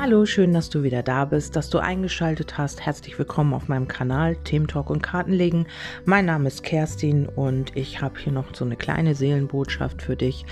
Hallo, schön, dass du wieder da bist, dass du eingeschaltet hast. Herzlich willkommen auf meinem Kanal Thementalk und Kartenlegen. Mein Name ist Kerstin und ich habe hier noch so eine kleine Seelenbotschaft für dich.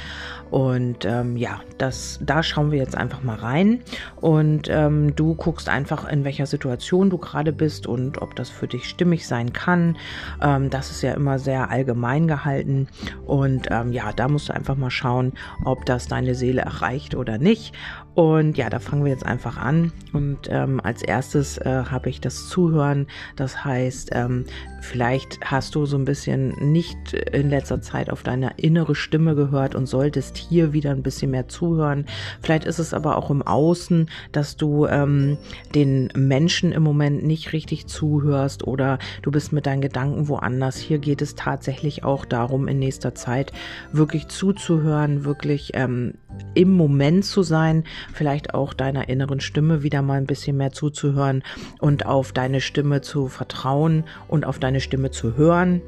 Und ähm, ja, das, da schauen wir jetzt einfach mal rein. Und ähm, du guckst einfach, in welcher Situation du gerade bist und ob das für dich stimmig sein kann. Ähm, das ist ja immer sehr allgemein gehalten. Und ähm, ja, da musst du einfach mal schauen, ob das deine Seele erreicht oder nicht. Und ja, da fangen wir jetzt einfach an. Und ähm, als erstes äh, habe ich das Zuhören. Das heißt, ähm, vielleicht hast du so ein bisschen nicht in letzter Zeit auf deine innere Stimme gehört und solltest hier wieder ein bisschen mehr zuhören. Vielleicht ist es aber auch im Außen, dass du ähm, den Menschen im Moment nicht richtig zuhörst oder du bist mit deinen Gedanken woanders. Hier geht es tatsächlich auch darum, in nächster Zeit wirklich zuzuhören, wirklich ähm, im Moment zu sein, vielleicht auch deiner inneren Stimme wieder mal ein bisschen mehr zuzuhören und auf deine Stimme zu vertrauen und auf deine Stimme zu hören.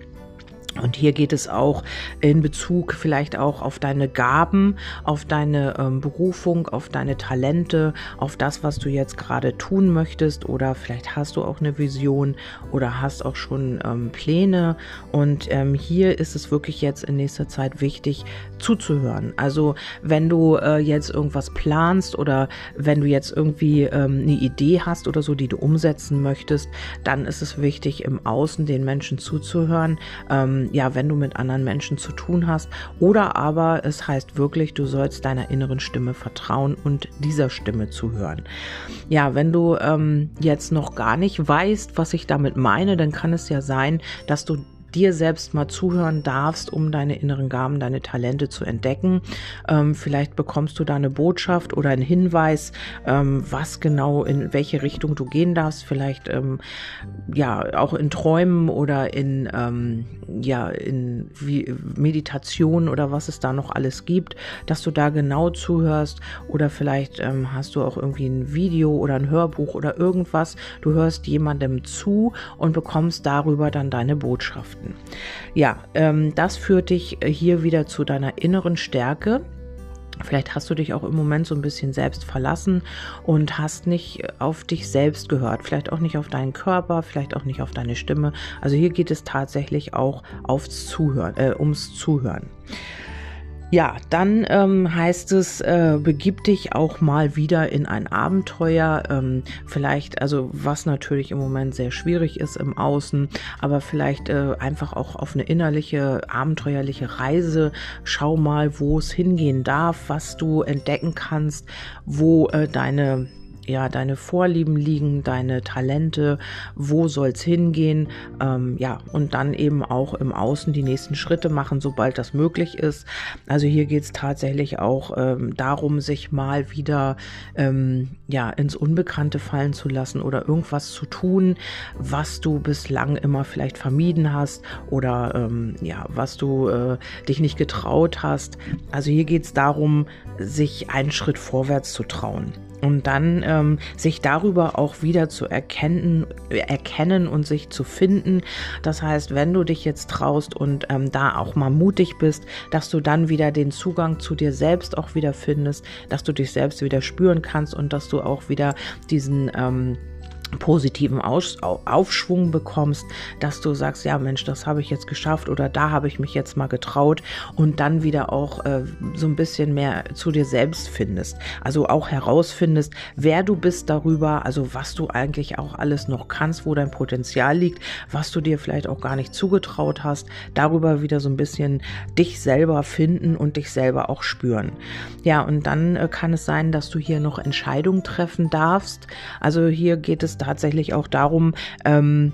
Und hier geht es auch in Bezug vielleicht auch auf deine Gaben, auf deine ähm, Berufung, auf deine Talente, auf das, was du jetzt gerade tun möchtest. Oder vielleicht hast du auch eine Vision oder hast auch schon ähm, Pläne. Und ähm, hier ist es wirklich jetzt in nächster Zeit wichtig zuzuhören. Also wenn du äh, jetzt irgendwas planst oder wenn du jetzt irgendwie ähm, eine Idee hast oder so, die du umsetzen möchtest, dann ist es wichtig, im Außen den Menschen zuzuhören ja, wenn du mit anderen Menschen zu tun hast. Oder aber es heißt wirklich, du sollst deiner inneren Stimme vertrauen und dieser Stimme zuhören. Ja, wenn du ähm, jetzt noch gar nicht weißt, was ich damit meine, dann kann es ja sein, dass du dir selbst mal zuhören darfst, um deine inneren Gaben, deine Talente zu entdecken. Ähm, vielleicht bekommst du da eine Botschaft oder einen Hinweis, ähm, was genau in welche Richtung du gehen darfst. Vielleicht ähm, ja auch in Träumen oder in ähm, ja in Meditation oder was es da noch alles gibt, dass du da genau zuhörst oder vielleicht ähm, hast du auch irgendwie ein Video oder ein Hörbuch oder irgendwas. Du hörst jemandem zu und bekommst darüber dann deine Botschaften. Ja, ähm, das führt dich äh, hier wieder zu deiner inneren Stärke. Vielleicht hast du dich auch im Moment so ein bisschen selbst verlassen und hast nicht äh, auf dich selbst gehört. Vielleicht auch nicht auf deinen Körper, vielleicht auch nicht auf deine Stimme. Also hier geht es tatsächlich auch aufs Zuhören, äh, ums Zuhören. Ja, dann ähm, heißt es, äh, begib dich auch mal wieder in ein Abenteuer. Ähm, vielleicht, also was natürlich im Moment sehr schwierig ist im Außen, aber vielleicht äh, einfach auch auf eine innerliche, abenteuerliche Reise. Schau mal, wo es hingehen darf, was du entdecken kannst, wo äh, deine ja, deine Vorlieben liegen, deine Talente, wo soll's hingehen, ähm, ja, und dann eben auch im Außen die nächsten Schritte machen, sobald das möglich ist. Also hier geht's tatsächlich auch ähm, darum, sich mal wieder ähm, ja ins Unbekannte fallen zu lassen oder irgendwas zu tun, was du bislang immer vielleicht vermieden hast oder ähm, ja, was du äh, dich nicht getraut hast. Also hier geht's darum, sich einen Schritt vorwärts zu trauen und dann ähm, sich darüber auch wieder zu erkennen, erkennen und sich zu finden. Das heißt, wenn du dich jetzt traust und ähm, da auch mal mutig bist, dass du dann wieder den Zugang zu dir selbst auch wieder findest, dass du dich selbst wieder spüren kannst und dass du auch wieder diesen ähm, positiven Aufschwung bekommst, dass du sagst, ja Mensch, das habe ich jetzt geschafft oder da habe ich mich jetzt mal getraut und dann wieder auch äh, so ein bisschen mehr zu dir selbst findest. Also auch herausfindest, wer du bist darüber, also was du eigentlich auch alles noch kannst, wo dein Potenzial liegt, was du dir vielleicht auch gar nicht zugetraut hast, darüber wieder so ein bisschen dich selber finden und dich selber auch spüren. Ja, und dann äh, kann es sein, dass du hier noch Entscheidungen treffen darfst. Also hier geht es tatsächlich auch darum, ähm,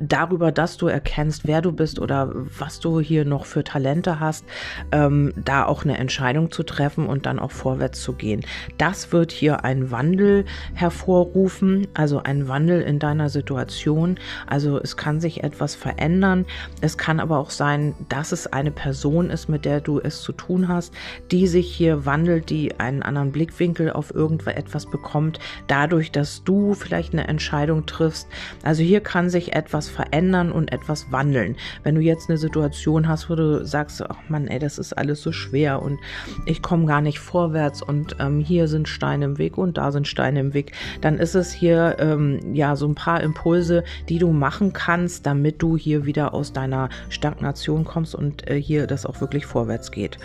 darüber, dass du erkennst, wer du bist oder was du hier noch für Talente hast, ähm, da auch eine Entscheidung zu treffen und dann auch vorwärts zu gehen. Das wird hier einen Wandel hervorrufen, also einen Wandel in deiner Situation. Also es kann sich etwas verändern. Es kann aber auch sein, dass es eine Person ist, mit der du es zu tun hast, die sich hier wandelt, die einen anderen Blickwinkel auf irgendetwas bekommt, dadurch, dass du vielleicht eine Entscheidung triffst. Also hier kann sich etwas etwas verändern und etwas wandeln. Wenn du jetzt eine Situation hast, wo du sagst, ach Mann, ey, das ist alles so schwer und ich komme gar nicht vorwärts und ähm, hier sind Steine im Weg und da sind Steine im Weg, dann ist es hier ähm, ja so ein paar Impulse, die du machen kannst, damit du hier wieder aus deiner Stagnation kommst und äh, hier das auch wirklich vorwärts geht.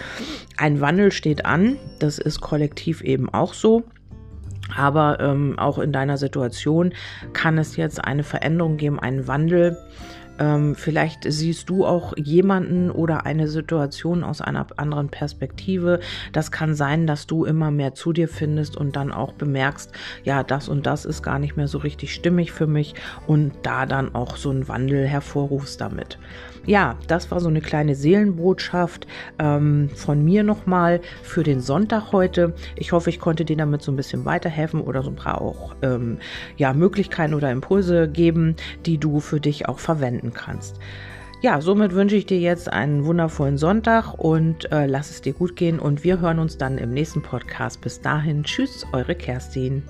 Ein Wandel steht an, das ist kollektiv eben auch so. Aber ähm, auch in deiner Situation kann es jetzt eine Veränderung geben, einen Wandel. Ähm, vielleicht siehst du auch jemanden oder eine Situation aus einer anderen Perspektive. Das kann sein, dass du immer mehr zu dir findest und dann auch bemerkst, ja, das und das ist gar nicht mehr so richtig stimmig für mich und da dann auch so einen Wandel hervorrufst damit ja, das war so eine kleine Seelenbotschaft ähm, von mir nochmal für den Sonntag heute. Ich hoffe, ich konnte dir damit so ein bisschen weiterhelfen oder so ein paar auch ähm, ja, Möglichkeiten oder Impulse geben, die du für dich auch verwenden kannst. Ja, somit wünsche ich dir jetzt einen wundervollen Sonntag und äh, lass es dir gut gehen und wir hören uns dann im nächsten Podcast. Bis dahin, tschüss, eure Kerstin.